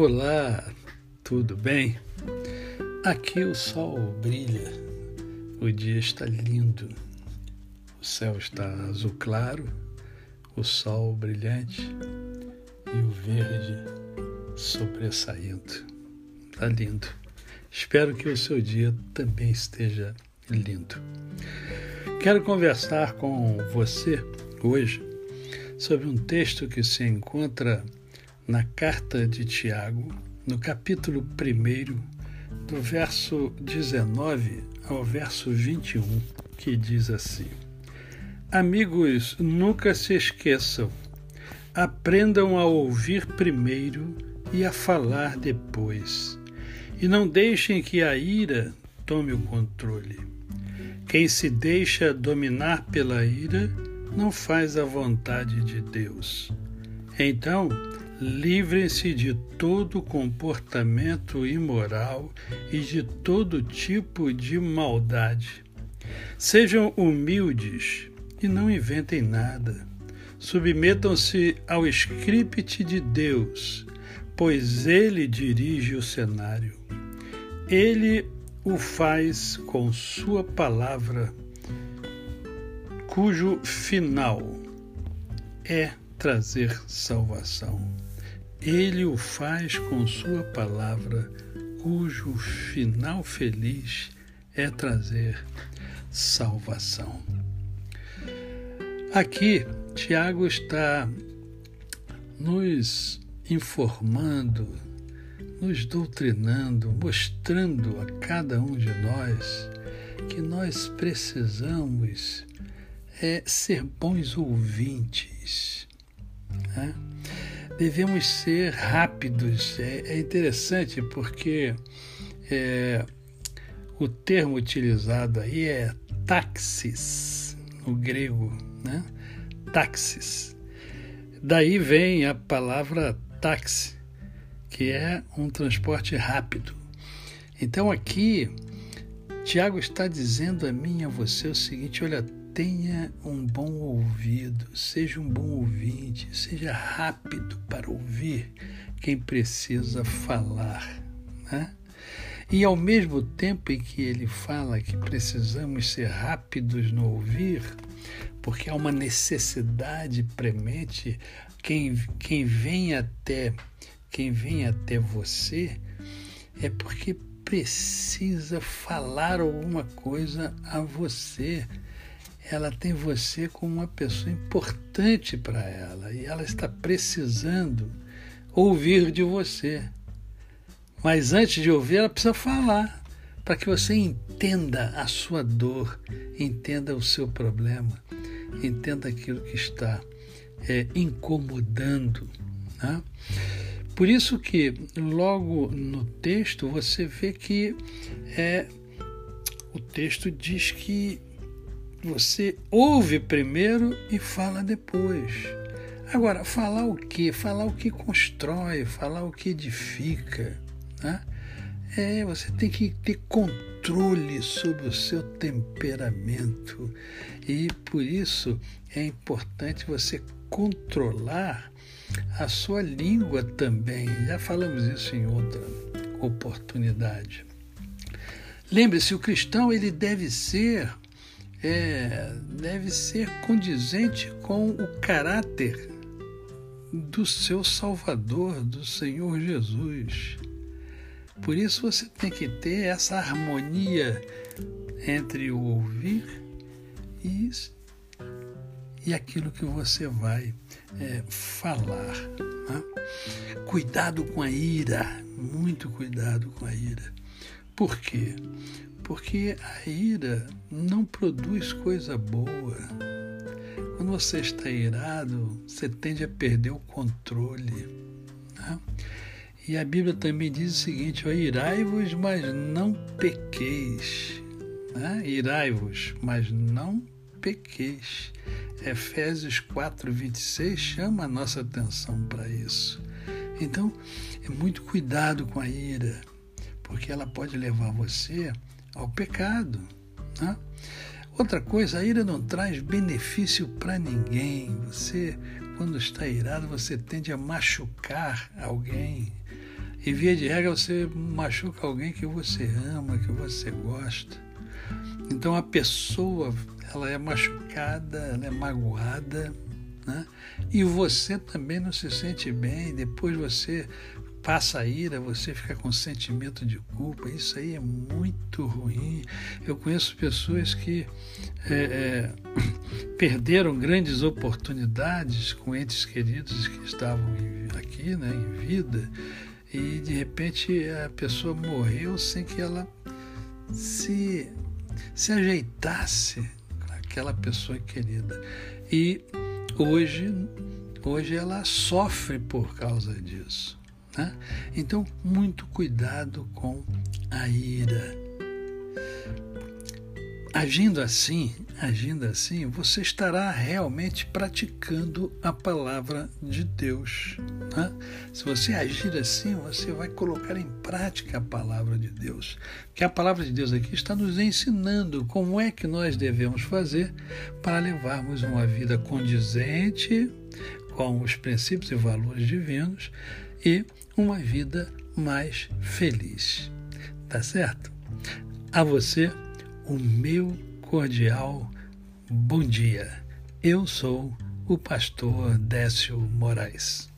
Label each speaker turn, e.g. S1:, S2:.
S1: Olá, tudo bem? Aqui o sol brilha, o dia está lindo, o céu está azul claro, o sol brilhante e o verde sobressaindo. Está lindo. Espero que o seu dia também esteja lindo. Quero conversar com você hoje sobre um texto que se encontra na carta de Tiago, no capítulo 1, do verso 19 ao verso 21, que diz assim: Amigos, nunca se esqueçam, aprendam a ouvir primeiro e a falar depois, e não deixem que a ira tome o controle. Quem se deixa dominar pela ira, não faz a vontade de Deus. Então, livrem-se de todo comportamento imoral e de todo tipo de maldade. Sejam humildes e não inventem nada. Submetam-se ao script de Deus, pois ele dirige o cenário. Ele o faz com sua palavra cujo final é trazer salvação. Ele o faz com Sua palavra, cujo final feliz é trazer salvação. Aqui, Tiago está nos informando, nos doutrinando, mostrando a cada um de nós que nós precisamos é ser bons ouvintes. Né? Devemos ser rápidos. É, é interessante porque é, o termo utilizado aí é taxis, no grego, né? Taxis. Daí vem a palavra táxi, que é um transporte rápido. Então aqui, Tiago está dizendo a mim e a você o seguinte: olha, tenha um bom ouvido, seja um bom ouvinte, seja rápido para ouvir quem precisa falar. Né? E ao mesmo tempo em que ele fala que precisamos ser rápidos no ouvir, porque há uma necessidade premente, quem, quem vem até quem vem até você é porque precisa falar alguma coisa a você ela tem você como uma pessoa importante para ela e ela está precisando ouvir de você. Mas antes de ouvir, ela precisa falar para que você entenda a sua dor, entenda o seu problema, entenda aquilo que está é, incomodando. Né? Por isso que logo no texto você vê que é, o texto diz que você ouve primeiro e fala depois. Agora, falar o que? Falar o que constrói, falar o que edifica. Né? É, você tem que ter controle sobre o seu temperamento. E por isso é importante você controlar a sua língua também. Já falamos isso em outra oportunidade. Lembre-se, o cristão ele deve ser é, deve ser condizente com o caráter do seu Salvador, do Senhor Jesus. Por isso você tem que ter essa harmonia entre o ouvir e, e aquilo que você vai é, falar. Né? Cuidado com a ira, muito cuidado com a ira. Por quê? porque a ira não produz coisa boa. Quando você está irado, você tende a perder o controle. Né? E a Bíblia também diz o seguinte: irai-vos, mas não pequeis. Né? Irai-vos, mas não pequeis. Efésios 4, 26 chama a nossa atenção para isso. Então, é muito cuidado com a ira, porque ela pode levar você ao pecado. Né? Outra coisa, a ira não traz benefício para ninguém. Você, quando está irado, você tende a machucar alguém. E via de regra você machuca alguém que você ama, que você gosta. Então a pessoa ela é machucada, ela é magoada, né? e você também não se sente bem. Depois você passa a ira, você fica com sentimento de culpa. Isso aí é muito ruim. Eu conheço pessoas que é, é, perderam grandes oportunidades com entes queridos que estavam aqui, né, em vida, e de repente a pessoa morreu sem que ela se, se ajeitasse aquela pessoa querida. E hoje, hoje ela sofre por causa disso. Né? Então, muito cuidado com a ira. Agindo assim, agindo assim, você estará realmente praticando a palavra de Deus. Né? Se você agir assim, você vai colocar em prática a palavra de Deus. Que a palavra de Deus aqui está nos ensinando como é que nós devemos fazer para levarmos uma vida condizente com os princípios e valores divinos e uma vida mais feliz. Tá certo? A você, o meu cordial bom dia. Eu sou o pastor Décio Moraes.